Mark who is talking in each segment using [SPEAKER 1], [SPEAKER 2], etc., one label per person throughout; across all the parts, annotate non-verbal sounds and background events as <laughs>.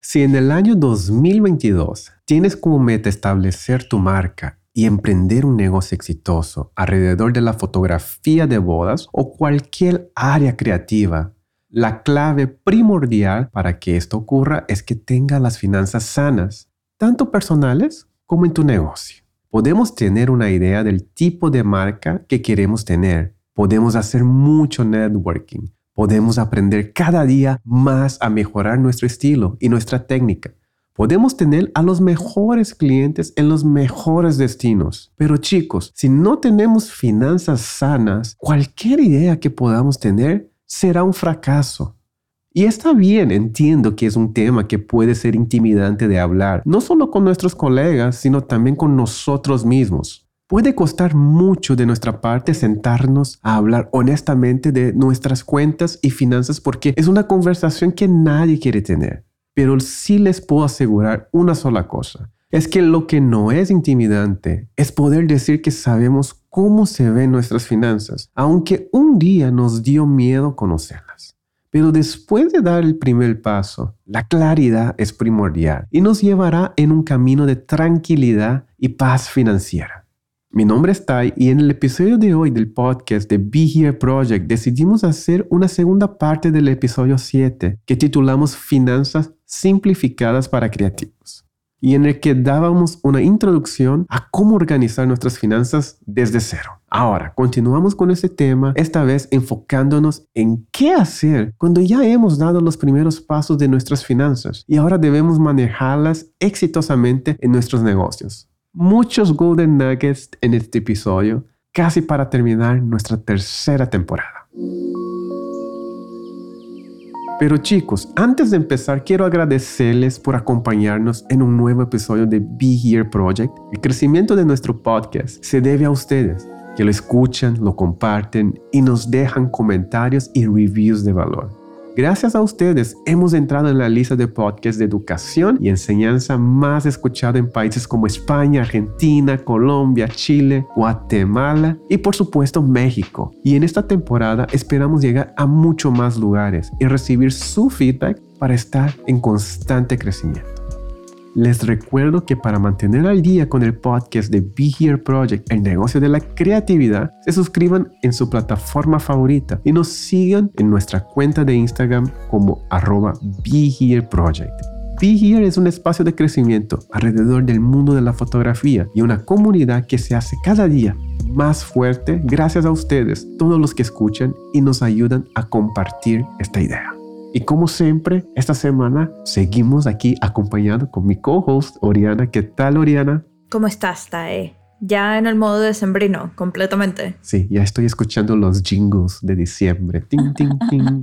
[SPEAKER 1] Si en el año 2022 tienes como meta establecer tu marca y emprender un negocio exitoso alrededor de la fotografía de bodas o cualquier área creativa, la clave primordial para que esto ocurra es que tenga las finanzas sanas, tanto personales como en tu negocio. Podemos tener una idea del tipo de marca que queremos tener. Podemos hacer mucho networking. Podemos aprender cada día más a mejorar nuestro estilo y nuestra técnica. Podemos tener a los mejores clientes en los mejores destinos. Pero chicos, si no tenemos finanzas sanas, cualquier idea que podamos tener será un fracaso. Y está bien, entiendo que es un tema que puede ser intimidante de hablar, no solo con nuestros colegas, sino también con nosotros mismos. Puede costar mucho de nuestra parte sentarnos a hablar honestamente de nuestras cuentas y finanzas porque es una conversación que nadie quiere tener. Pero sí les puedo asegurar una sola cosa. Es que lo que no es intimidante es poder decir que sabemos cómo se ven nuestras finanzas, aunque un día nos dio miedo conocerlas. Pero después de dar el primer paso, la claridad es primordial y nos llevará en un camino de tranquilidad y paz financiera. Mi nombre es Tai y en el episodio de hoy del podcast de Be Here Project decidimos hacer una segunda parte del episodio 7 que titulamos Finanzas simplificadas para creativos y en el que dábamos una introducción a cómo organizar nuestras finanzas desde cero. Ahora, continuamos con este tema, esta vez enfocándonos en qué hacer cuando ya hemos dado los primeros pasos de nuestras finanzas y ahora debemos manejarlas exitosamente en nuestros negocios. Muchos golden nuggets en este episodio, casi para terminar nuestra tercera temporada. Pero chicos, antes de empezar, quiero agradecerles por acompañarnos en un nuevo episodio de Be Here Project. El crecimiento de nuestro podcast se debe a ustedes, que lo escuchan, lo comparten y nos dejan comentarios y reviews de valor. Gracias a ustedes hemos entrado en la lista de podcasts de educación y enseñanza más escuchada en países como España, Argentina, Colombia, Chile, Guatemala y por supuesto México. Y en esta temporada esperamos llegar a mucho más lugares y recibir su feedback para estar en constante crecimiento. Les recuerdo que para mantener al día con el podcast de Be Here Project, el negocio de la creatividad, se suscriban en su plataforma favorita y nos sigan en nuestra cuenta de Instagram como arroba Be Here Project. Be Here es un espacio de crecimiento alrededor del mundo de la fotografía y una comunidad que se hace cada día más fuerte gracias a ustedes, todos los que escuchan y nos ayudan a compartir esta idea. Y como siempre, esta semana seguimos aquí acompañado con mi co-host Oriana. ¿Qué tal, Oriana?
[SPEAKER 2] ¿Cómo estás, Tae? Ya en el modo de sembrino, completamente.
[SPEAKER 1] Sí, ya estoy escuchando los jingles de diciembre. Ting, ting,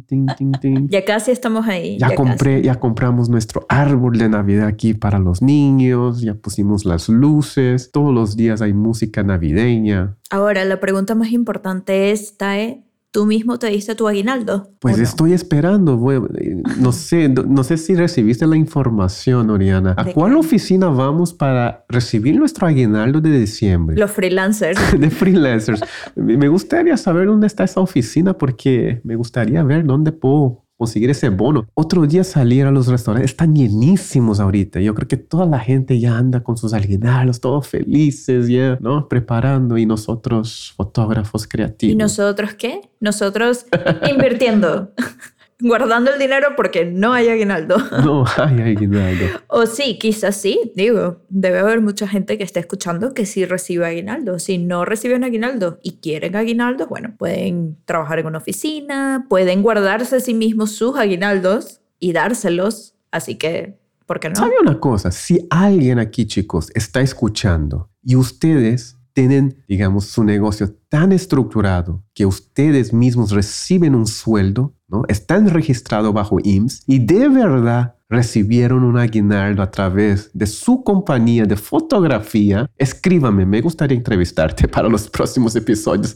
[SPEAKER 1] <laughs> ting.
[SPEAKER 2] Ya casi estamos ahí.
[SPEAKER 1] Ya, compré, ya compramos nuestro árbol de Navidad aquí para los niños, ya pusimos las luces, todos los días hay música navideña.
[SPEAKER 2] Ahora, la pregunta más importante es, Tae, ¿Tú mismo te diste tu aguinaldo?
[SPEAKER 1] Pues estoy esperando. no sé, no sé si recibiste la información, Oriana. ¿A cuál oficina vamos para recibir nuestro aguinaldo de diciembre?
[SPEAKER 2] Los freelancers. <laughs>
[SPEAKER 1] de freelancers. Me gustaría saber dónde está esa oficina porque me gustaría ver dónde puedo conseguir ese bono. Otro día salir a los restaurantes, están llenísimos ahorita. Yo creo que toda la gente ya anda con sus aguinaldos, todos felices, ya, ¿no? Preparando y nosotros, fotógrafos creativos.
[SPEAKER 2] ¿Y nosotros qué? Nosotros invirtiendo <laughs> guardando el dinero porque no hay aguinaldo. <laughs>
[SPEAKER 1] No hay aguinaldo.
[SPEAKER 2] o sí, quizás sí, digo, debe haber mucha gente que esté escuchando que sí recibe aguinaldo. Si no reciben aguinaldo y quieren aguinaldo, bueno, pueden trabajar en una oficina, pueden guardarse a sí mismos sus aguinaldos y dárselos. Así que, ¿por qué no?
[SPEAKER 1] ¿Sabe una cosa? Si alguien aquí, chicos, está escuchando y ustedes tienen, digamos, su negocio tan estructurado que ustedes mismos reciben un sueldo, ¿no? Están registrados bajo IMSS y de verdad recibieron un aguinaldo a través de su compañía de fotografía, escríbame, me gustaría entrevistarte para los próximos episodios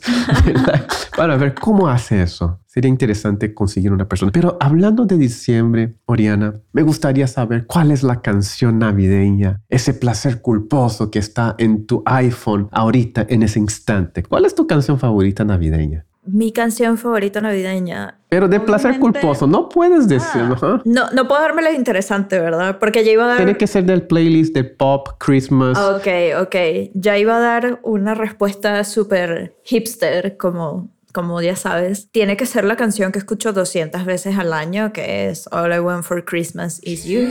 [SPEAKER 1] <laughs> para ver cómo hace eso. Sería interesante conseguir una persona. Pero hablando de diciembre, Oriana, me gustaría saber cuál es la canción navideña, ese placer culposo que está en tu iPhone ahorita, en ese instante. ¿Cuál es tu canción favorita navideña?
[SPEAKER 2] Mi canción favorita navideña.
[SPEAKER 1] Pero de placer culposo, no puedes decirlo. ajá.
[SPEAKER 2] No, no puedo dármelas interesante, ¿verdad? Porque ya iba a dar...
[SPEAKER 1] Tiene que ser del playlist de pop, Christmas.
[SPEAKER 2] Ok, ok. Ya iba a dar una respuesta súper hipster, como, como ya sabes. Tiene que ser la canción que escucho 200 veces al año, que es All I Want for Christmas Is You,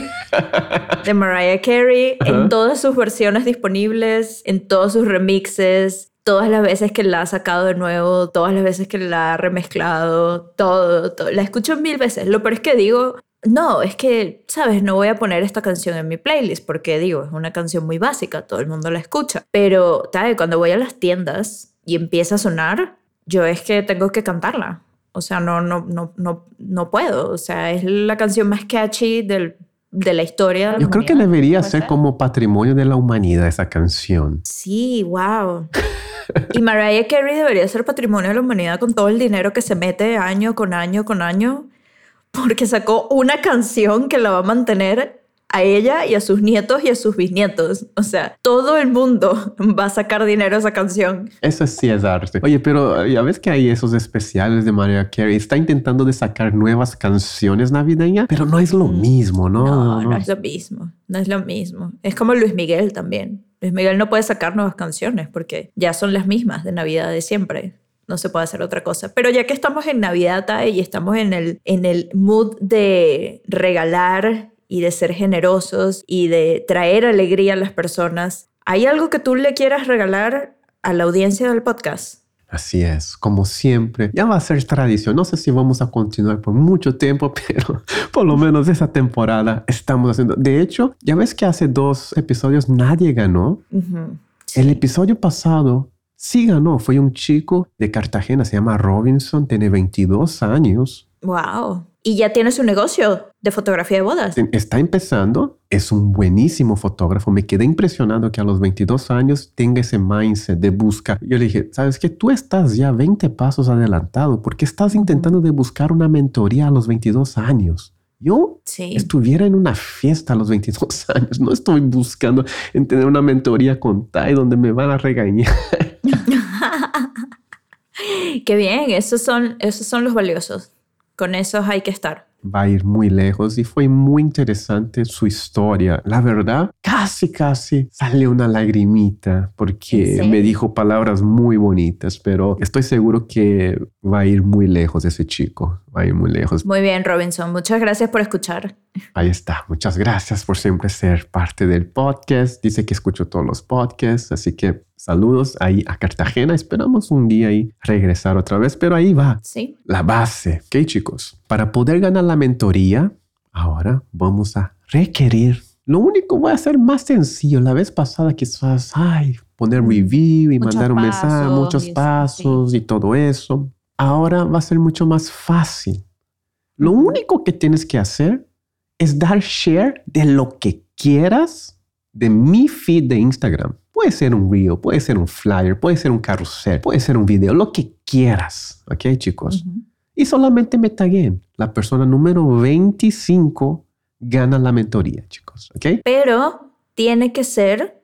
[SPEAKER 2] de Mariah Carey, en todas sus versiones disponibles, en todos sus remixes. Todas las veces que la ha sacado de nuevo, todas las veces que la ha remezclado, todo, todo. La escucho mil veces. Lo peor es que digo, no, es que, ¿sabes? No voy a poner esta canción en mi playlist porque digo, es una canción muy básica, todo el mundo la escucha. Pero, ¿sabes? Cuando voy a las tiendas y empieza a sonar, yo es que tengo que cantarla. O sea, no, no, no, no, no puedo. O sea, es la canción más catchy del, de la historia. de la
[SPEAKER 1] Yo creo que debería
[SPEAKER 2] ¿Puede
[SPEAKER 1] ser como patrimonio de la humanidad esa canción.
[SPEAKER 2] Sí, wow. <laughs> Y Mariah Carey debería ser patrimonio de la humanidad con todo el dinero que se mete año con año con año, porque sacó una canción que la va a mantener a ella y a sus nietos y a sus bisnietos. O sea, todo el mundo <laughs> va a sacar dinero a esa canción.
[SPEAKER 1] Eso sí es arte. Oye, pero ya ves que hay esos especiales de Mariah Carey. Está intentando de sacar nuevas canciones navideñas, pero no es lo mismo, ¿no?
[SPEAKER 2] No, no es lo mismo. No es lo mismo. Es como Luis Miguel también. Luis Miguel no puede sacar nuevas canciones porque ya son las mismas de Navidad de siempre. No se puede hacer otra cosa. Pero ya que estamos en Navidad y estamos en el, en el mood de regalar y de ser generosos y de traer alegría a las personas, ¿hay algo que tú le quieras regalar a la audiencia del podcast?
[SPEAKER 1] Así es, como siempre. Ya va a ser tradición. No sé si vamos a continuar por mucho tiempo, <laughs> pero por lo menos esa temporada estamos haciendo. De hecho, ya ves que hace dos episodios nadie ganó. El episodio pasado sí ganó. Fue un chico de Cartagena, se llama Robinson, tiene 22 años.
[SPEAKER 2] Wow. Y ya tiene su negocio de fotografía de bodas.
[SPEAKER 1] Está empezando, es un buenísimo fotógrafo. Me quedé impresionado que a los 22 años tenga ese mindset de buscar. Yo le dije, ¿sabes qué? Tú estás ya 20 pasos adelantado porque estás intentando de buscar una mentoría a los 22 años. Yo
[SPEAKER 2] Sí.
[SPEAKER 1] estuviera en una fiesta a los 22 <laughs> años. No estoy buscando en tener una mentoría con Tai donde me van a regañar. <laughs>
[SPEAKER 2] Qué bien, esos son, esos son los valiosos. Con esos hay que estar.
[SPEAKER 1] va a ir muy lejos y fue muy interesante su historia. La verdad, casi, casi sale una lagrimita porque
[SPEAKER 2] ¿En serio?
[SPEAKER 1] me dijo palabras muy bonitas, pero estoy seguro que va a ir muy lejos ese chico, va a ir muy lejos.
[SPEAKER 2] Muy bien, Robinson. Muchas gracias por escuchar.
[SPEAKER 1] Ahí está. Muchas gracias por siempre ser parte del podcast. Dice que escucho todos los podcasts, así que saludos ahí a Cartagena. Esperamos un día ahí regresar otra vez, pero ahí va
[SPEAKER 2] Sí.
[SPEAKER 1] la base. ¿Ok, chicos? Para poder ganar la mentoría, ahora vamos a requerir. Lo único va a ser más sencillo. La vez pasada quizás, ay, poner review y
[SPEAKER 2] Muchos
[SPEAKER 1] mandar un mensaje,
[SPEAKER 2] pasos
[SPEAKER 1] muchos
[SPEAKER 2] y
[SPEAKER 1] pasos y todo eso. Ahora va a ser mucho más fácil. Lo único que tienes que hacer es dar share de lo que quieras de mi feed de Instagram. Puede ser un reel, puede ser un flyer, puede ser un carrusel, puede ser un video, lo que quieras. ¿Ok, chicos? Y solamente me taguen. La persona número 25 gana la mentoría, chicos. ¿Ok?
[SPEAKER 2] Pero tiene que ser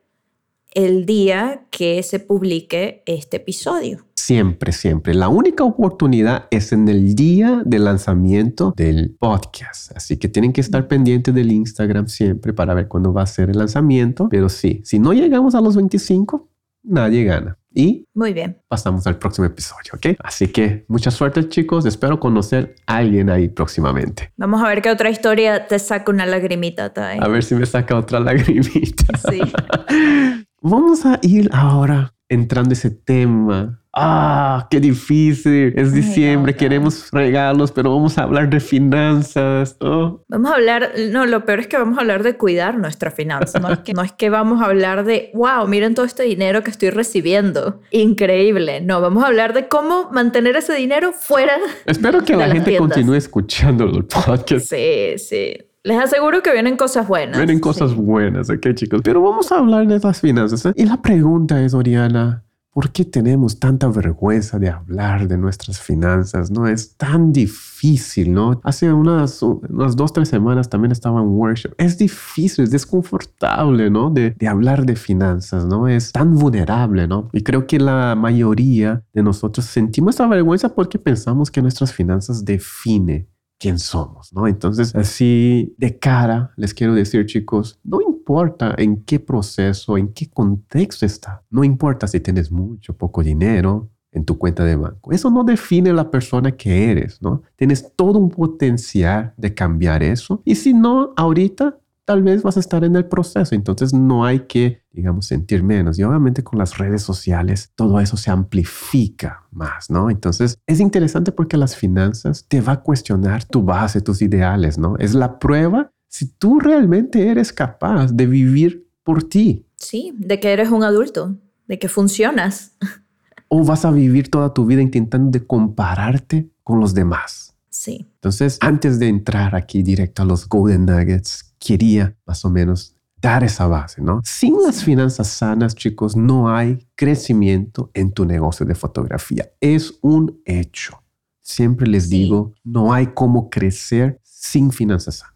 [SPEAKER 2] el día que se publique este episodio.
[SPEAKER 1] Siempre, siempre. La única oportunidad es en el día de lanzamiento del podcast. Así que tienen que estar pendientes del Instagram siempre para ver cuándo va a ser el lanzamiento. Pero sí, si no llegamos a los 25, nadie gana. Y
[SPEAKER 2] Muy bien.
[SPEAKER 1] pasamos al próximo episodio, ¿ok? Así que mucha suerte, chicos. Espero conocer a alguien ahí próximamente.
[SPEAKER 2] Vamos a ver qué otra historia te saca una lagrimita.
[SPEAKER 1] A ver si me saca otra lagrimita.
[SPEAKER 2] Sí. <laughs>
[SPEAKER 1] Vamos a ir ahora entrando ese tema. Ah, qué difícil. Es diciembre, queremos regalos, pero vamos a hablar de finanzas. Oh,
[SPEAKER 2] Vamos a hablar, no, lo peor es que vamos a hablar de cuidar nuestra finanza. No es que, no es que vamos a hablar de, wow, miren todo este dinero que estoy recibiendo. Increíble. No, vamos a hablar de cómo mantener ese dinero fuera.
[SPEAKER 1] Espero que
[SPEAKER 2] De
[SPEAKER 1] la gente
[SPEAKER 2] tiendas.
[SPEAKER 1] continúe escuchando el podcast.
[SPEAKER 2] Sí, sí. Les aseguro que vienen cosas buenas.
[SPEAKER 1] Vienen cosas
[SPEAKER 2] Sí.
[SPEAKER 1] buenas, ¿ok, chicos? Pero vamos a hablar de las finanzas. ¿eh? Y la pregunta es, Oriana, ¿Por qué tenemos tanta vergüenza de hablar de nuestras finanzas? No es tan difícil, ¿no? Hace unas, unas dos, tres semanas también estaba en workshop. Es difícil, es desconfortable, ¿no? De, de hablar de finanzas, ¿no? Es tan vulnerable, ¿no? Y creo que la mayoría de nosotros sentimos esa vergüenza porque pensamos que nuestras finanzas definen quién somos, ¿no? Entonces, así de cara, les quiero decir, chicos, no importa en qué proceso, en qué contexto está, no importa si tienes mucho o poco dinero en tu cuenta de banco, eso no define la persona que eres, ¿no? Tienes todo un potencial de cambiar eso y si no, ahorita tal vez vas a estar en el proceso. Entonces no hay que, digamos, sentir menos. Y obviamente con las redes sociales todo eso se amplifica más, ¿no? Entonces es interesante porque las finanzas te va a cuestionar tu base, tus ideales, ¿no? Es la prueba si tú realmente eres capaz de vivir por ti.
[SPEAKER 2] Sí, de que eres un adulto, de que funcionas.
[SPEAKER 1] O vas a vivir toda tu vida intentando de compararte con los demás.
[SPEAKER 2] Sí.
[SPEAKER 1] Entonces, antes de entrar aquí directo a los Golden Nuggets, quería más o menos dar esa base, ¿no? Sin las finanzas sanas, chicos, no hay crecimiento en tu negocio de fotografía. Es un hecho. Siempre les digo, no hay cómo crecer sin finanzas sanas.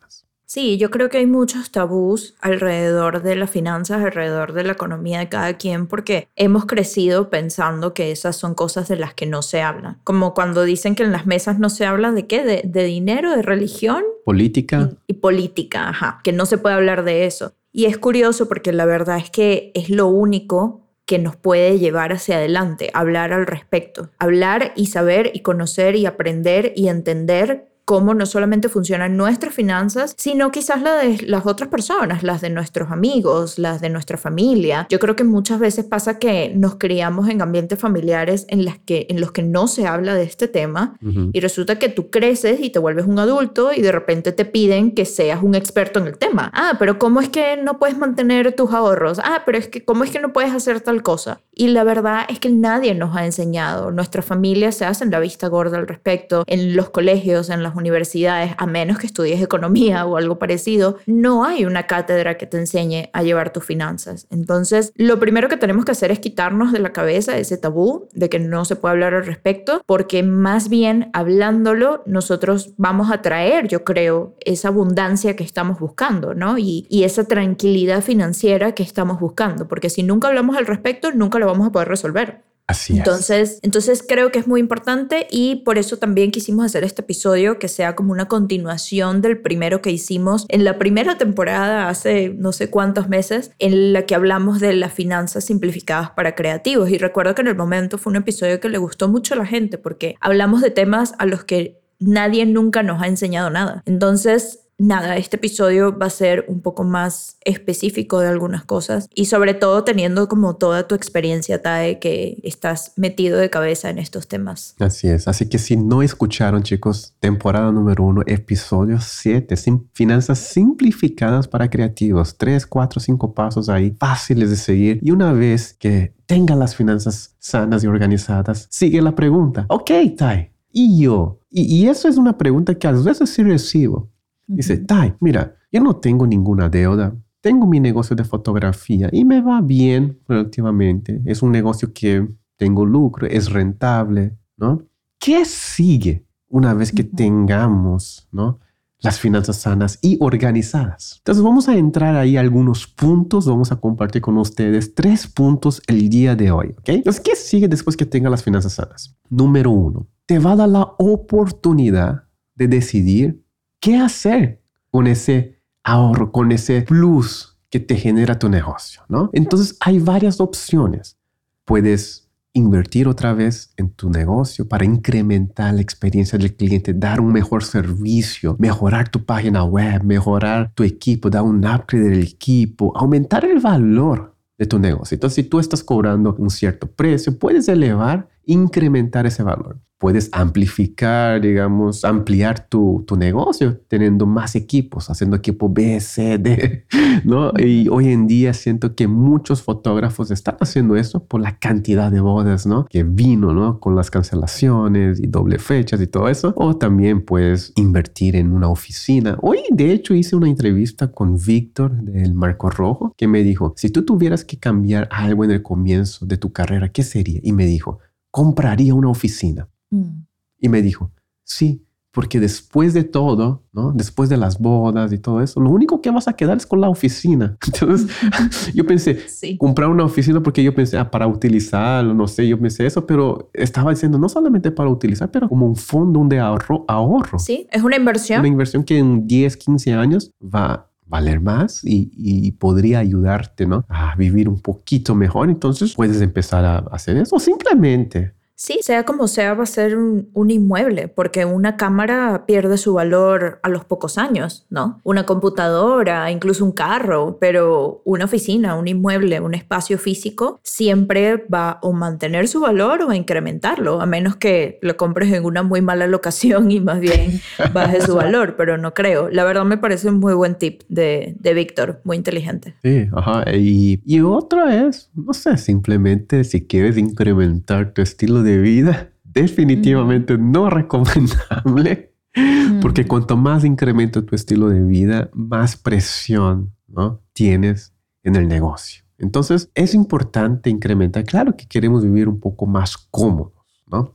[SPEAKER 2] Sí, yo creo que hay muchos tabús alrededor de las finanzas, alrededor de la economía de cada quien, porque hemos crecido pensando que esas son cosas de las que no se habla. Como cuando dicen que en las mesas no se habla de qué, de, dinero, de religión.
[SPEAKER 1] Política.
[SPEAKER 2] Y, y política, ajá, que no se puede hablar de eso. Y es curioso porque la verdad es que es lo único que nos puede llevar hacia adelante, hablar al respecto, hablar y saber y conocer y aprender y entender cómo no solamente funcionan nuestras finanzas, sino quizás las de las otras personas, las de nuestros amigos, las de nuestra familia. Yo creo que muchas veces pasa que nos criamos en ambientes familiares en, las que, en los que no se habla de este tema y resulta que tú creces y te vuelves un adulto y de repente te piden que seas un experto en el tema. Ah, pero ¿cómo es que no puedes mantener tus ahorros? Ah, pero es que ¿cómo es que no puedes hacer tal cosa? Y la verdad es que nadie nos ha enseñado. Nuestras familias se hacen la vista gorda al respecto. En los colegios, en las universidades, a menos que estudies economía o algo parecido, no hay una cátedra que te enseñe a llevar tus finanzas. Entonces, lo primero que tenemos que hacer es quitarnos de la cabeza ese tabú de que no se puede hablar al respecto, porque más bien hablándolo, nosotros vamos a traer, yo creo, esa abundancia que estamos buscando, ¿no? Y, esa tranquilidad financiera que estamos buscando, porque si nunca hablamos al respecto, nunca lo vamos a poder resolver entonces, entonces creo que es muy importante y por eso también quisimos hacer este episodio que sea como una continuación del primero que hicimos en la primera temporada hace no sé cuántos meses en la que hablamos de las finanzas simplificadas para creativos y recuerdo que en el momento fue un episodio que le gustó mucho a la gente porque hablamos de temas a los que nadie nunca nos ha enseñado nada. Entonces, nada, este episodio va a ser un poco más específico de algunas cosas y sobre todo teniendo como toda tu experiencia, Tae, que estás metido de cabeza en estos temas.
[SPEAKER 1] Así es, así que si no escucharon chicos, temporada número uno, episodio 7, finanzas simplificadas para creativos, 3, 4, 5 pasos ahí fáciles de seguir y una vez que tengan las finanzas sanas y organizadas, sigue la pregunta, ok, Tai, ¿y yo? Y, y eso es una pregunta que a veces sí recibo. Dice, Tai, mira, yo no tengo ninguna deuda, tengo mi negocio de fotografía y me va bien relativamente. Es un negocio que tengo lucro, es rentable, ¿no? ¿Qué sigue una vez que tengamos, ¿no? Las finanzas sanas y organizadas. Entonces vamos a entrar ahí a algunos puntos, vamos a compartir con ustedes tres puntos el día de hoy, ¿ok? Entonces, ¿qué sigue después que tenga las finanzas sanas? Número uno, te va a dar la oportunidad de decidir qué hacer con ese ahorro, con ese plus que te genera tu negocio, ¿no? Entonces hay varias opciones. Puedes invertir otra vez en tu negocio para incrementar la experiencia del cliente, dar un mejor servicio, mejorar tu página web, mejorar tu equipo, dar un upgrade del equipo, aumentar el valor de tu negocio. Entonces, si tú estás cobrando un cierto precio, puedes elevar incrementar ese valor puedes amplificar, digamos, ampliar tu, tu, negocio teniendo más equipos, haciendo equipo B, C, D, <laughs> ¿no? Y hoy en día siento que muchos fotógrafos están haciendo eso por la cantidad de bodas, ¿no? Que vino, ¿no? Con las cancelaciones y doble fechas y todo eso. O también puedes invertir en una oficina. Hoy, de hecho, hice una entrevista con Víctor del Marco Rojo que me dijo, si tú tuvieras que cambiar algo en el comienzo de tu carrera, ¿qué sería? Y me dijo, compraría una oficina. Mm. Y me dijo, sí, porque después de todo, ¿no? Después de las bodas y todo eso, lo único que vas a quedar es con la oficina. <laughs> Entonces, <laughs> yo pensé, comprar una oficina porque yo pensé, ah, para utilizarlo, no sé, yo pensé eso, pero estaba diciendo no solamente para utilizar, pero como un fondo de ahorro. ahorro.
[SPEAKER 2] Sí, es una inversión.
[SPEAKER 1] Una inversión que en 10, 15 años va valer más y, podría ayudarte, ¿no? A vivir un poquito mejor. Entonces puedes empezar a hacer eso. simplemente
[SPEAKER 2] Sí, sea como sea, va a ser un, inmueble, porque una cámara pierde su valor a los pocos años, ¿no? Una computadora, incluso un carro, pero una oficina, un inmueble, un espacio físico, siempre va a mantener su valor o a incrementarlo, a menos que lo compres en una muy mala locación y más bien <laughs> baje su valor, pero no creo. La verdad me parece un muy buen tip de, de Víctor, muy inteligente.
[SPEAKER 1] Sí, ajá. Y, y otra es, no sé, simplemente si quieres incrementar tu estilo de vida, definitivamente no <laughs> recomendable, porque cuanto más incrementa tu estilo de vida, más presión ¿no? tienes en el negocio. Entonces es importante incrementar. Claro que queremos vivir un poco más cómodo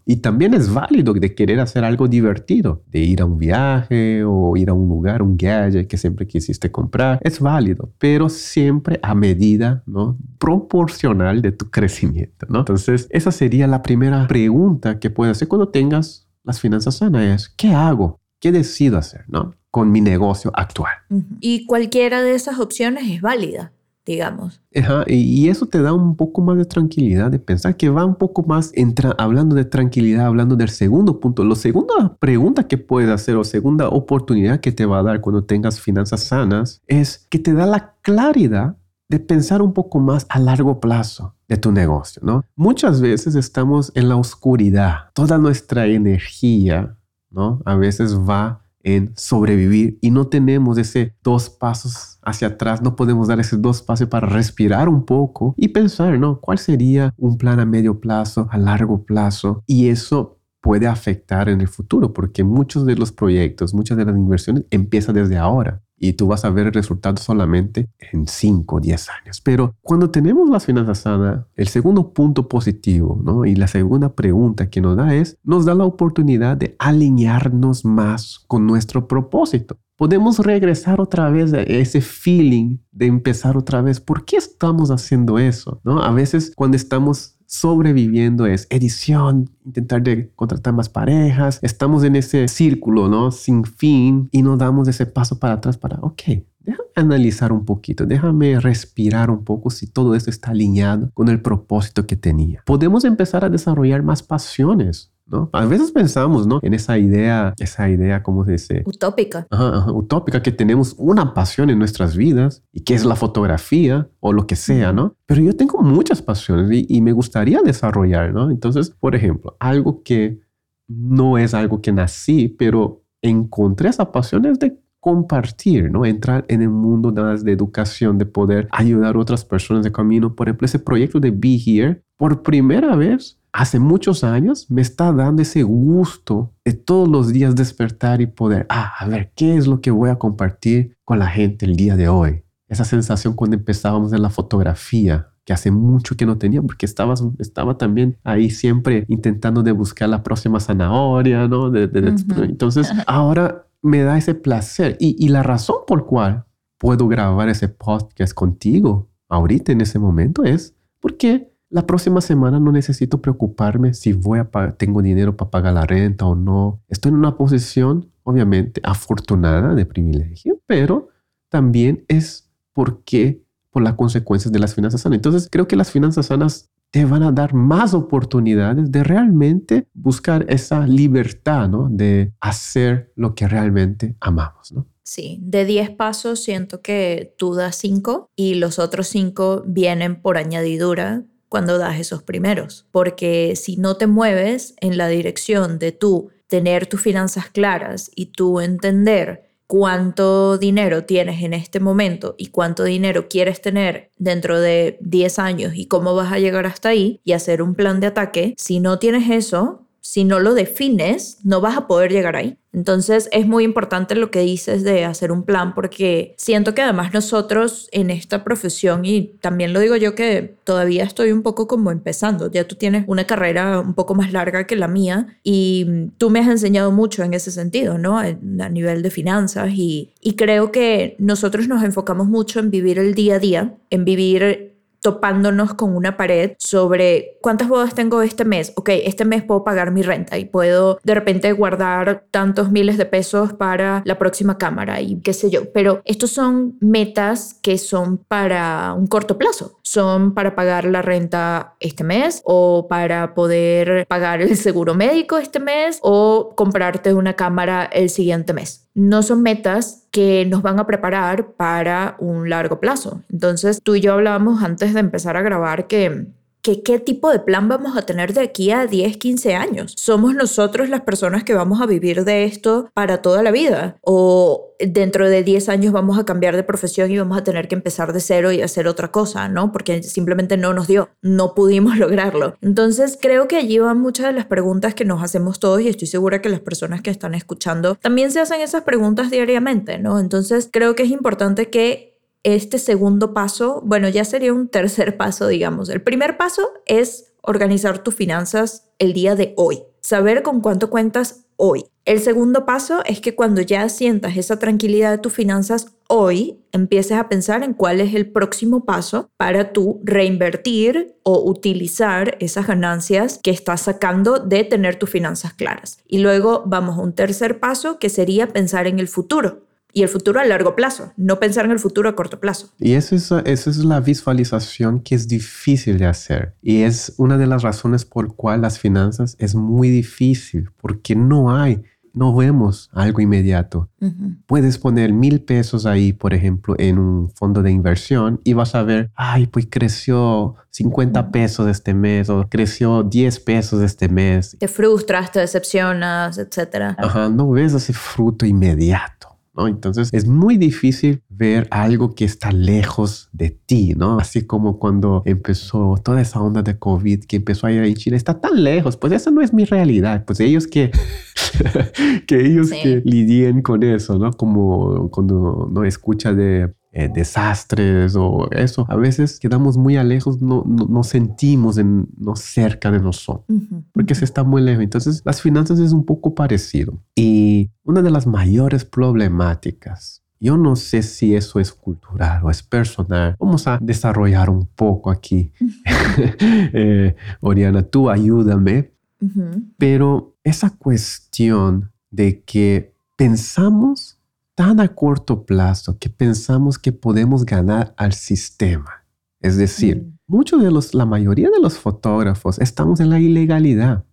[SPEAKER 1] y también es válido de querer hacer algo divertido, de ir a un viaje o ir a un lugar, un gadget que siempre quisiste comprar. Es válido, pero siempre a medida, ¿no? Proporcional de tu <laughs> crecimiento, ¿no? Entonces, esa sería la primera pregunta que puedes hacer cuando tengas las finanzas sanas, ¿qué hago? ¿Qué decido hacer, ¿no? Con mi negocio actual.
[SPEAKER 2] Y cualquiera de esas opciones es válida digamos.
[SPEAKER 1] y eso te da un poco más de tranquilidad de pensar que va un poco más entra, hablando de tranquilidad, hablando del segundo punto. La segunda pregunta que puedes hacer o segunda oportunidad que te va a dar cuando tengas finanzas sanas es que te da la claridad de pensar un poco más a largo plazo de tu negocio, ¿no? Muchas veces estamos en la oscuridad. Toda nuestra energía, ¿no? A veces va en sobrevivir y no tenemos ese dos pasos hacia atrás, no podemos dar ese dos pasos para respirar un poco y pensar, ¿no? ¿Cuál sería un plan a medio plazo, a largo plazo? Y eso puede afectar en el futuro porque muchos de los proyectos, muchas de las inversiones empiezan desde ahora y tú vas a ver el resultado solamente en 5 o 10 años. Pero cuando tenemos las finanzas sanas, el segundo punto positivo ¿no? y la segunda pregunta que nos da es, nos da la oportunidad de alinearnos más con nuestro propósito. Podemos regresar otra vez a ese feeling de empezar otra vez. ¿Por qué estamos haciendo eso? ¿No? A veces cuando estamos sobreviviendo es edición, intentar de contratar más parejas. Estamos en ese círculo, ¿no? Sin fin y no damos ese paso para atrás para, ok, déjame analizar un poquito, déjame respirar un poco si todo esto está alineado con el propósito que tenía. Podemos empezar a desarrollar más pasiones, ¿no? A veces pensamos, ¿no? En esa idea, esa idea, ¿cómo se dice?
[SPEAKER 2] Utópica.
[SPEAKER 1] utópica, que tenemos una pasión en nuestras vidas y que es la fotografía o lo que sea, ¿no? Pero yo tengo muchas pasiones y, y me gustaría desarrollar, ¿no? Entonces, por ejemplo, algo que no es algo que nací, pero encontré esa pasión es de compartir, ¿no? Entrar en el mundo de, de educación, de poder ayudar a otras personas de camino. Por ejemplo, ese proyecto de Be Here, por primera vez, hace muchos años, me está dando ese gusto de todos los días despertar y poder, ah, a ver, ¿qué es lo que voy a compartir con la gente el día de hoy? Esa sensación cuando empezábamos en la fotografía, que hace mucho que no tenía, porque estaba, estaba también ahí siempre intentando de buscar la próxima zanahoria, ¿no? Entonces, <laughs> ahora me da ese placer y, y la razón por cual puedo grabar ese podcast contigo ahorita en ese momento es porque la próxima semana no necesito preocuparme si voy a tengo dinero para pagar la renta o no. Estoy en una posición, obviamente, afortunada de privilegio, pero también es porque por las consecuencias de las finanzas sanas. Entonces, creo que las finanzas sanas te van a dar más oportunidades de realmente buscar esa libertad, ¿no? De hacer lo que realmente amamos, ¿no?
[SPEAKER 2] Sí, de 10 pasos siento que tú das 5 y los otros 5 vienen por añadidura cuando das esos primeros, porque si no te mueves en la dirección de tú tener tus finanzas claras y tú entender cuánto dinero tienes en este momento y cuánto dinero quieres tener dentro de 10 años y cómo vas a llegar hasta ahí y hacer un plan de ataque, si no tienes eso, si no lo defines, no vas a poder llegar ahí. Entonces es muy importante lo que dices de hacer un plan porque siento que además nosotros en esta profesión, y también lo digo yo que todavía estoy un poco como empezando, ya tú tienes una carrera un poco más larga que la mía y tú me has enseñado mucho en ese sentido, ¿no? A nivel de finanzas y, y creo que nosotros nos enfocamos mucho en vivir el día a día, en vivir topándonos con una pared sobre cuántas bodas tengo este mes. Ok, este mes puedo pagar mi renta y puedo de repente guardar tantos miles de pesos para la próxima cámara y qué sé yo. Pero estos son metas que son para un corto plazo. Son para pagar la renta este mes o para poder pagar el seguro médico este mes o comprarte una cámara el siguiente mes no son metas que nos van a preparar para un largo plazo. Entonces, tú y yo hablábamos antes de empezar a grabar que qué tipo de plan vamos a tener de aquí a 10, 15 años. ¿Somos nosotros las personas que vamos a vivir de esto para toda la vida? ¿O dentro de 10 años vamos a cambiar de profesión y vamos a tener que empezar de cero y hacer otra cosa, ¿no? Porque simplemente no nos dio, no pudimos <laughs> lograrlo. Entonces creo que allí van muchas de las preguntas que nos hacemos todos y estoy segura que las personas que están escuchando también se hacen esas preguntas diariamente, ¿no? Entonces creo que es importante que este segundo paso, bueno, ya sería un tercer <laughs> paso, digamos. El primer paso es organizar tus finanzas el día de hoy, saber con cuánto cuentas hoy. El segundo paso es que cuando ya sientas esa tranquilidad de tus finanzas hoy, empieces a pensar en cuál es el próximo paso para tú reinvertir o utilizar esas ganancias que estás sacando de tener tus finanzas claras. Y luego vamos a un tercer paso que sería pensar en el futuro y el futuro a largo plazo, no pensar en el futuro a corto plazo.
[SPEAKER 1] Y eso es, eso es la visualización que es difícil de hacer. Y es una de las razones por cual las finanzas es muy difícil, porque no hay, no vemos algo inmediato. Puedes poner mil pesos ahí, por ejemplo, en un fondo de inversión y vas a ver, ay, pues creció 50 pesos este mes o creció 10 pesos este mes.
[SPEAKER 2] Te frustras, te decepcionas, etc.
[SPEAKER 1] Ajá, no ves ese fruto inmediato. Entonces es muy difícil ver algo que está lejos de ti, ¿no? Así como cuando empezó toda esa onda de COVID que empezó a ir en Chile, está tan lejos, pues esa no es mi realidad, pues ellos que, <laughs> que ellos que lidien con eso, ¿no? Como cuando no escucha de eh, desastres o eso, a veces quedamos muy lejos, no, no, sentimos en, no cerca de nosotros, porque se está muy lejos. Entonces, las finanzas es un poco parecido. Y una de las mayores problemáticas yo no sé si eso es cultural o es personal. Vamos a desarrollar un poco aquí. <laughs> <laughs> eh, Oriana, tú ayúdame. Pero esa cuestión de que pensamos tan a corto plazo que pensamos que podemos ganar al sistema. Es decir, muchos de los, la mayoría de los fotógrafos estamos en la ilegalidad.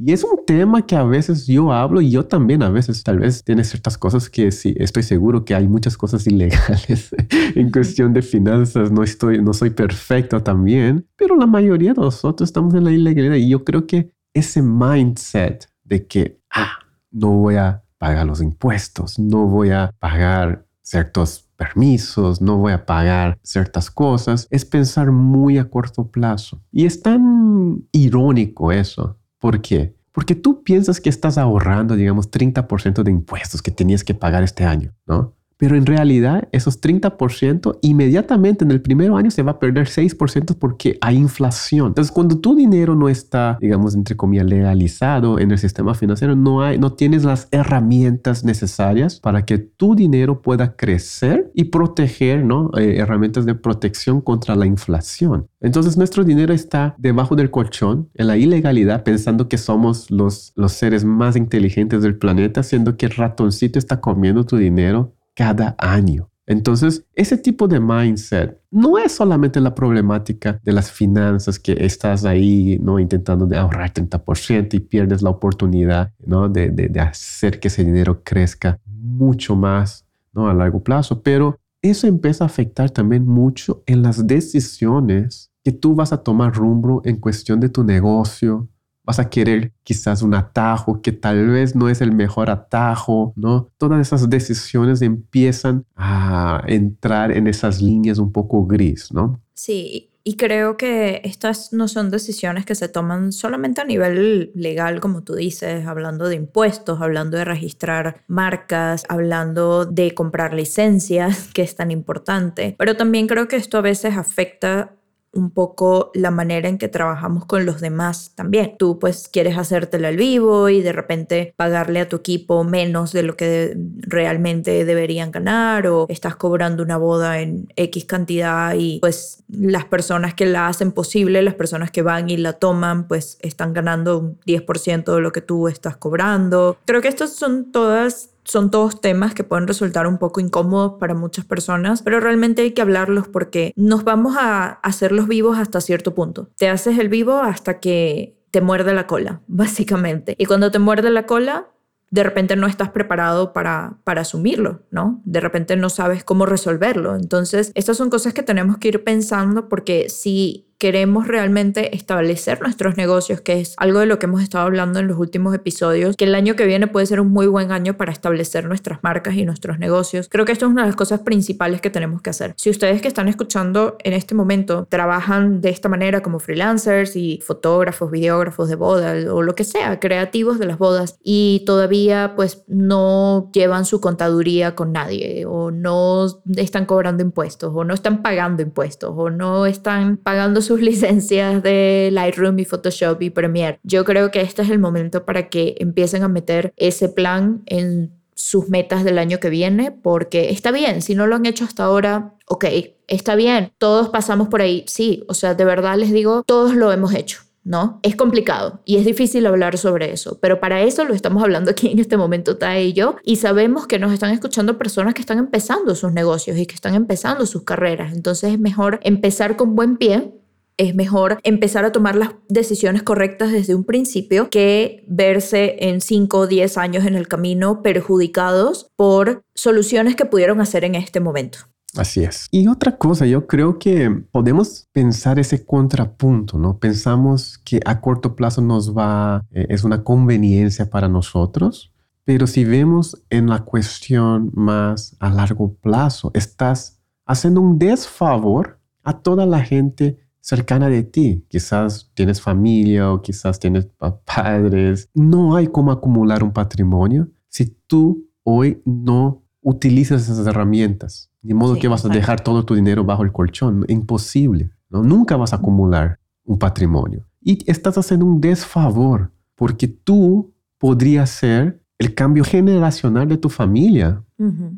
[SPEAKER 1] Y es un tema que a veces yo hablo y yo también a veces tal vez tiene ciertas cosas que sí, estoy seguro que hay muchas cosas <laughs> ilegales en cuestión de finanzas, no, estoy, no soy perfecto también, pero la mayoría de nosotros estamos en la ilegalidad y yo creo que ese mindset de que, ah, no voy a pagar los impuestos, no voy a pagar ciertos permisos, no voy a pagar ciertas cosas, es pensar muy a corto plazo. Y es tan irónico eso. ¿Por qué? Porque tú piensas que estás ahorrando, digamos, 30% de impuestos que tenías que pagar este año, ¿no? Pero en realidad esos 30% inmediatamente en el primer año se va a perder 6% porque hay inflación. Entonces, cuando tu dinero no está, digamos, entre comillas, legalizado en el sistema financiero, no, hay, no tienes las herramientas necesarias para que tu dinero pueda crecer y proteger, ¿no? Eh, herramientas de protección contra la inflación. Entonces, nuestro dinero está debajo del colchón, en la ilegalidad, pensando que somos los, los seres más inteligentes del planeta, siendo que el ratoncito está comiendo tu dinero cada año. Entonces, ese tipo de mindset no es solamente la problemática de las finanzas que estás ahí, ¿no? Intentando de ahorrar 30% y pierdes la oportunidad, ¿no? De, de, hacer que ese dinero crezca mucho más, ¿no? A largo plazo. Pero eso empieza a afectar también mucho en las decisiones que tú vas a tomar rumbo en cuestión de tu negocio, vas a querer quizás un atajo que tal vez no es el mejor atajo, ¿no? Todas esas decisiones empiezan a entrar en esas líneas un poco gris, ¿no?
[SPEAKER 2] Sí, y creo que estas no son decisiones que se toman solamente a nivel legal, como tú dices, hablando de impuestos, hablando de registrar marcas, hablando de comprar licencias, <laughs> que es tan importante, pero también creo que esto a veces afecta un poco la manera en que trabajamos con los demás también. Tú pues quieres hacértelo al vivo y de repente pagarle a tu equipo menos de lo que realmente deberían ganar o estás cobrando una boda en X cantidad y pues las personas que la hacen posible, las personas que van y la toman pues están ganando un 10% de lo que tú estás cobrando. Creo que estas son todas son todos temas que pueden resultar un poco incómodos para muchas personas, pero realmente hay que hablarlos porque nos vamos a hacerlos vivos hasta cierto punto. Te haces el vivo hasta que te muerde la cola, <laughs> básicamente. Y cuando te muerde la cola, de repente no estás preparado para, para asumirlo, ¿no? De repente no sabes cómo resolverlo. Entonces, estas son cosas que tenemos que ir pensando porque si queremos realmente establecer nuestros negocios, que es algo de lo que hemos estado hablando en los últimos episodios, que el año que viene puede ser un muy buen año para establecer nuestras marcas y nuestros negocios. Creo que esto es una de las cosas principales que tenemos que hacer. Si ustedes que están escuchando en este momento trabajan de esta manera como freelancers y fotógrafos, videógrafos de bodas o lo que sea, creativos de las bodas y todavía pues no llevan su contaduría con nadie o no están cobrando impuestos o no están pagando impuestos o no están pagando sus licencias de Lightroom y Photoshop y Premiere. Yo creo que este es el momento para que empiecen a meter ese plan en sus metas del año que viene, porque está bien, si no lo han hecho hasta ahora, ok, está bien, todos pasamos por ahí, sí, o sea, de verdad les digo, todos lo hemos hecho. ¿no? Es complicado y es difícil hablar sobre eso, pero para eso lo estamos hablando aquí en este momento, Tae y yo, y sabemos que nos están escuchando personas que están empezando sus negocios y que están empezando sus carreras, entonces es mejor empezar con buen pie es mejor empezar a tomar las decisiones correctas desde un principio que verse en 5 o 10 años en el camino perjudicados por soluciones que pudieron hacer en este momento.
[SPEAKER 1] Así es. Y otra cosa, yo creo que podemos pensar ese contrapunto, ¿no? Pensamos que a corto plazo nos va, eh, es una conveniencia para nosotros, pero si vemos en la cuestión más a largo plazo, estás haciendo un desfavor a toda la gente cercana de ti. Quizás tienes familia o quizás tienes padres. No hay cómo acumular un patrimonio si tú hoy no utilizas esas herramientas. De modo que vas a dejar todo tu dinero bajo el colchón. Imposible. ¿no? Nunca vas a acumular un patrimonio. Y estás haciendo un desfavor porque tú podrías ser el cambio generacional de tu familia.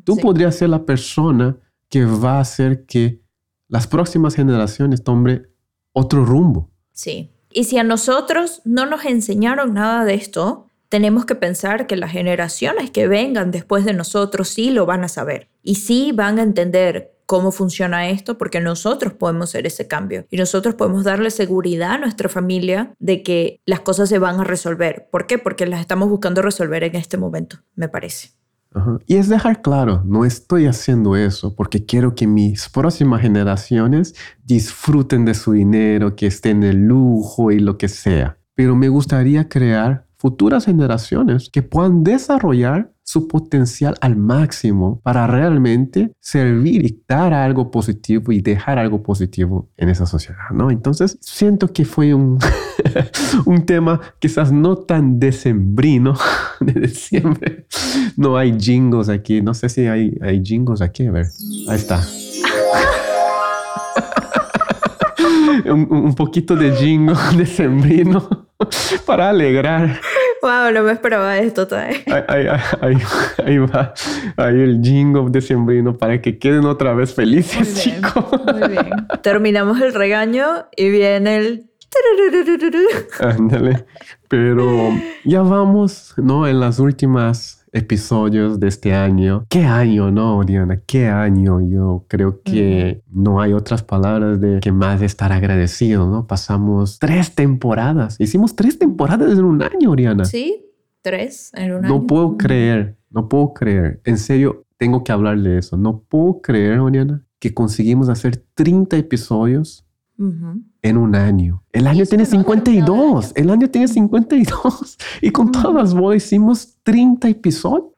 [SPEAKER 1] tú podrías ser la persona que va a hacer que las próximas generaciones tomen otro rumbo.
[SPEAKER 2] Sí. Y si a nosotros no nos enseñaron nada de esto, tenemos que pensar que las generaciones que vengan después de nosotros sí lo van a saber y sí van a entender cómo funciona esto, porque nosotros podemos hacer ese cambio y nosotros podemos darle seguridad a nuestra familia de que las cosas se van a resolver. ¿Por qué? Porque las estamos buscando resolver en este momento, me parece.
[SPEAKER 1] Y es dejar claro, no estoy haciendo eso porque quiero que mis próximas generaciones disfruten de su dinero, que estén en lujo y lo que sea. Pero me gustaría crear futuras generaciones que puedan desarrollar su potencial al máximo para realmente servir y dar algo positivo y dejar algo positivo en esa sociedad, ¿no? Entonces, siento que fue un, <laughs> un tema quizás no tan decembrino <laughs> de diciembre. No hay jingles aquí, no sé si hay, hay jingles aquí, a ver, ahí está. Un, un poquito de jingo <laughs> decembrino para alegrar
[SPEAKER 2] Wow, no me esperaba esto todavía.
[SPEAKER 1] Ahí, ahí, ahí, va, ahí el jingo de sembrino para que queden otra vez felices, chicos. Muy
[SPEAKER 2] bien. Terminamos el regaño y viene el...
[SPEAKER 1] Ándale. Pero ya vamos, ¿no? En las últimas episodios de este año. ¿Qué año, no, Oriana? ¿Qué año? Yo creo que no hay otras palabras de que más estar agradecido, ¿no? Pasamos tres temporadas. Hicimos tres temporadas en un año, Oriana.
[SPEAKER 2] Sí, tres en un
[SPEAKER 1] año. No puedo creer, no puedo creer. En serio, tengo que hablar de eso. No puedo creer, Oriana, que conseguimos hacer 30 episodios en un año. El año tiene 52. El año tiene 52. Y con todas las bodas hicimos 30 episodios.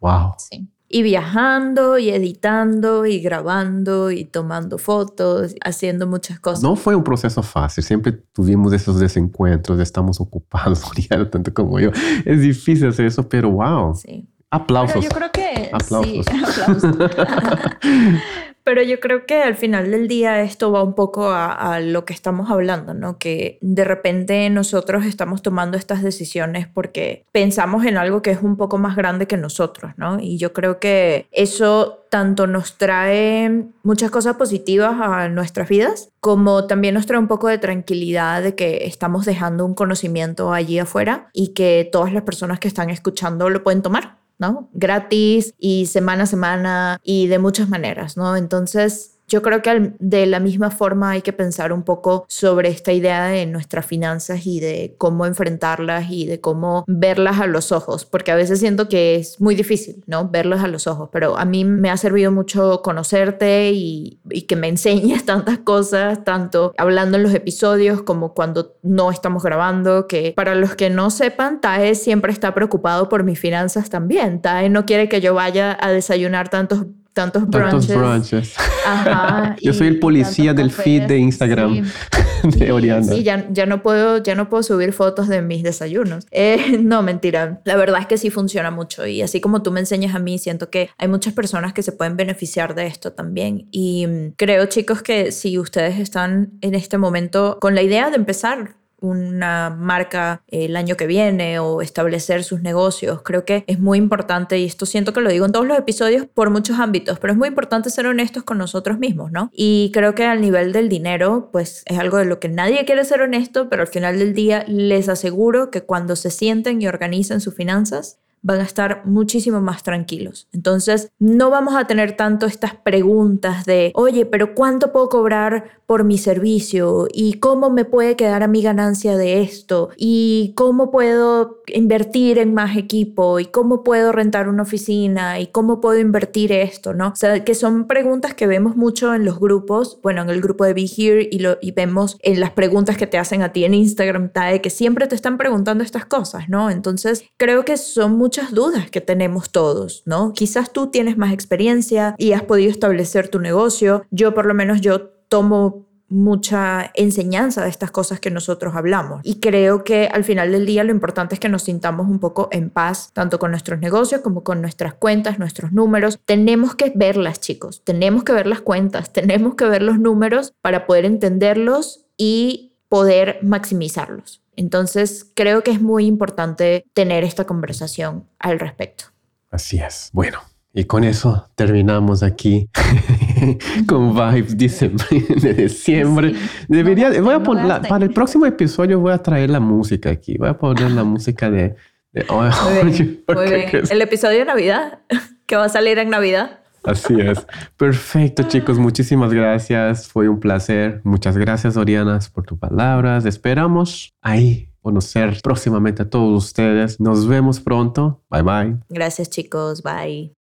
[SPEAKER 1] Wow.
[SPEAKER 2] Sí y viajando y editando y grabando y tomando fotos, haciendo muchas cosas.
[SPEAKER 1] No fue un proceso fácil, siempre tuvimos esos desencuentros, estamos ocupados, <laughs> tanto como yo. Es difícil hacer eso, pero wow. Sí. Aplausos.
[SPEAKER 2] yo creo que aplausos. Sí, <laughs> aplausos. <laughs> Pero yo creo que al final del día esto va un poco a, lo que estamos hablando, ¿no? Que de repente nosotros estamos tomando estas decisiones porque pensamos en algo que es un poco más grande que nosotros, ¿no? Y yo creo que eso tanto nos trae muchas cosas positivas a nuestras vidas, como también nos trae un poco de tranquilidad de que estamos dejando un conocimiento allí afuera y que todas las personas que están escuchando lo pueden tomar. ¿No? Gratis y semana a semana y de muchas maneras, ¿no? Entonces, yo creo que de la misma forma hay que pensar un poco sobre esta idea de nuestras finanzas y de cómo enfrentarlas y de cómo verlas a los ojos, porque a veces siento que es muy difícil, ¿no? Verlas a los ojos, pero a mí me ha servido mucho conocerte y, que me <laughs> enseñes tantas cosas, tanto hablando en los episodios como cuando no estamos grabando, que para los que no sepan, Tae siempre está preocupado por mis finanzas también. Tae no quiere que yo vaya a desayunar tantos tantos brunches.
[SPEAKER 1] Ajá, <laughs> Yo soy el policía del feed de Instagram <laughs> de Oriana.
[SPEAKER 2] Sí, ya, ya, no puedo, ya no puedo subir fotos de mis desayunos. Eh, <laughs> no, mentira. La verdad es que sí funciona mucho y así como tú me enseñas a mí, siento que hay muchas personas que se pueden beneficiar de esto también. Y mm, creo, chicos, que si ustedes están en este momento con la idea de empezar una marca el año que viene o establecer sus negocios. Creo que es muy importante, y esto siento que lo digo en todos los episodios por muchos ámbitos, pero es muy importante ser honestos con nosotros mismos, ¿no? Y creo que al nivel del dinero, pues es algo de lo que nadie quiere ser honesto, pero al final del día les aseguro que cuando se sienten y organizan sus finanzas, van a estar muchísimo más tranquilos. Entonces, no vamos a tener tanto estas preguntas de, oye, pero ¿cuánto puedo cobrar por mi servicio? ¿Y cómo me puede quedar a mi ganancia de esto? ¿Y cómo puedo invertir en más equipo? ¿Y cómo puedo rentar una oficina? ¿Y cómo puedo invertir esto? ¿No? O sea, que son preguntas que vemos mucho en los grupos, bueno, en el grupo de Be Here y, lo, y vemos en las preguntas que te hacen a ti en Instagram, TAE, que siempre te están preguntando estas cosas, ¿no? Entonces, creo que son muy muchas dudas que tenemos todos, ¿no? Quizás tú tienes más experiencia y has podido establecer tu negocio. Yo por lo menos yo tomo mucha enseñanza de estas cosas que nosotros hablamos. Y creo que al final del día lo importante es que nos sintamos un poco en paz, tanto con nuestros negocios como con nuestras cuentas, nuestros números. Tenemos que verlas, chicos, tenemos que ver las cuentas, <laughs> tenemos que ver los números para poder entenderlos y poder maximizarlos. Entonces, creo que es muy importante tener esta conversación al respecto.
[SPEAKER 1] Así es. Bueno, y con eso terminamos aquí <laughs> con vibes de diciembre. Debería, voy a poner, para el próximo episodio voy a traer la música aquí. Voy a poner la música de... <laughs>
[SPEAKER 2] El episodio de Navidad, <laughs> que va a salir en Navidad.
[SPEAKER 1] Así es. Perfecto, chicos. Muchísimas gracias. Fue un placer. Muchas gracias, Orianas, por tus palabras. Esperamos ahí conocer próximamente a todos ustedes. Nos vemos pronto. Bye bye.
[SPEAKER 2] Gracias, chicos. Bye.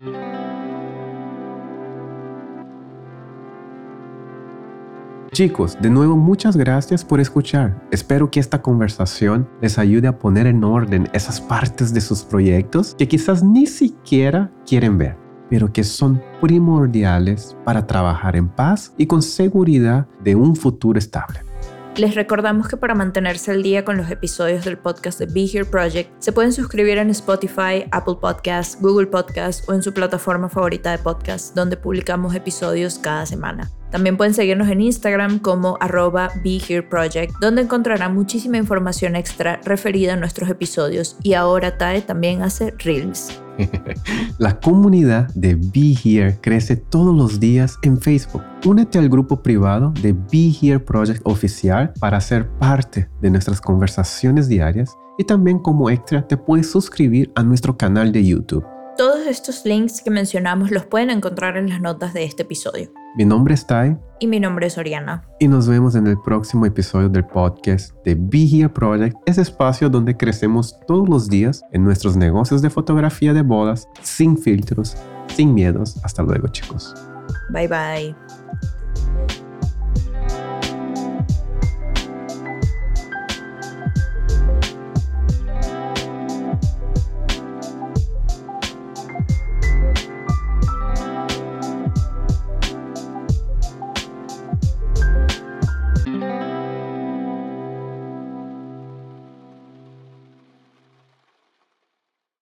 [SPEAKER 1] Chicos, de nuevo muchas gracias por escuchar. Espero que esta conversación les ayude a poner en orden esas partes de sus proyectos que quizás ni siquiera quieren ver pero que son primordiales para trabajar en paz y con seguridad de un futuro estable.
[SPEAKER 2] Les recordamos que para mantenerse al día con los episodios del podcast de Be Here Project, se pueden suscribir en Spotify, Apple Podcasts, Google Podcasts o en su plataforma favorita de podcast, donde publicamos episodios cada semana. También pueden seguirnos en Instagram como arroba Project, donde encontrarán muchísima información extra referida a nuestros episodios y ahora TAE también hace Reels. <laughs>
[SPEAKER 1] La comunidad de Be Here crece todos los días en Facebook. Únete al grupo privado de Be Here Project oficial para ser parte de nuestras conversaciones diarias y también como extra te puedes suscribir a nuestro canal de YouTube.
[SPEAKER 2] Todos estos links que mencionamos los pueden encontrar en las notas de este episodio.
[SPEAKER 1] Mi nombre es Tai.
[SPEAKER 2] Y mi nombre es Oriana.
[SPEAKER 1] Y nos vemos en el próximo episodio del podcast de Here Project, ese espacio donde crecemos todos los días en nuestros negocios de fotografía de bodas, sin filtros, sin miedos. Hasta luego, chicos.
[SPEAKER 2] Bye bye.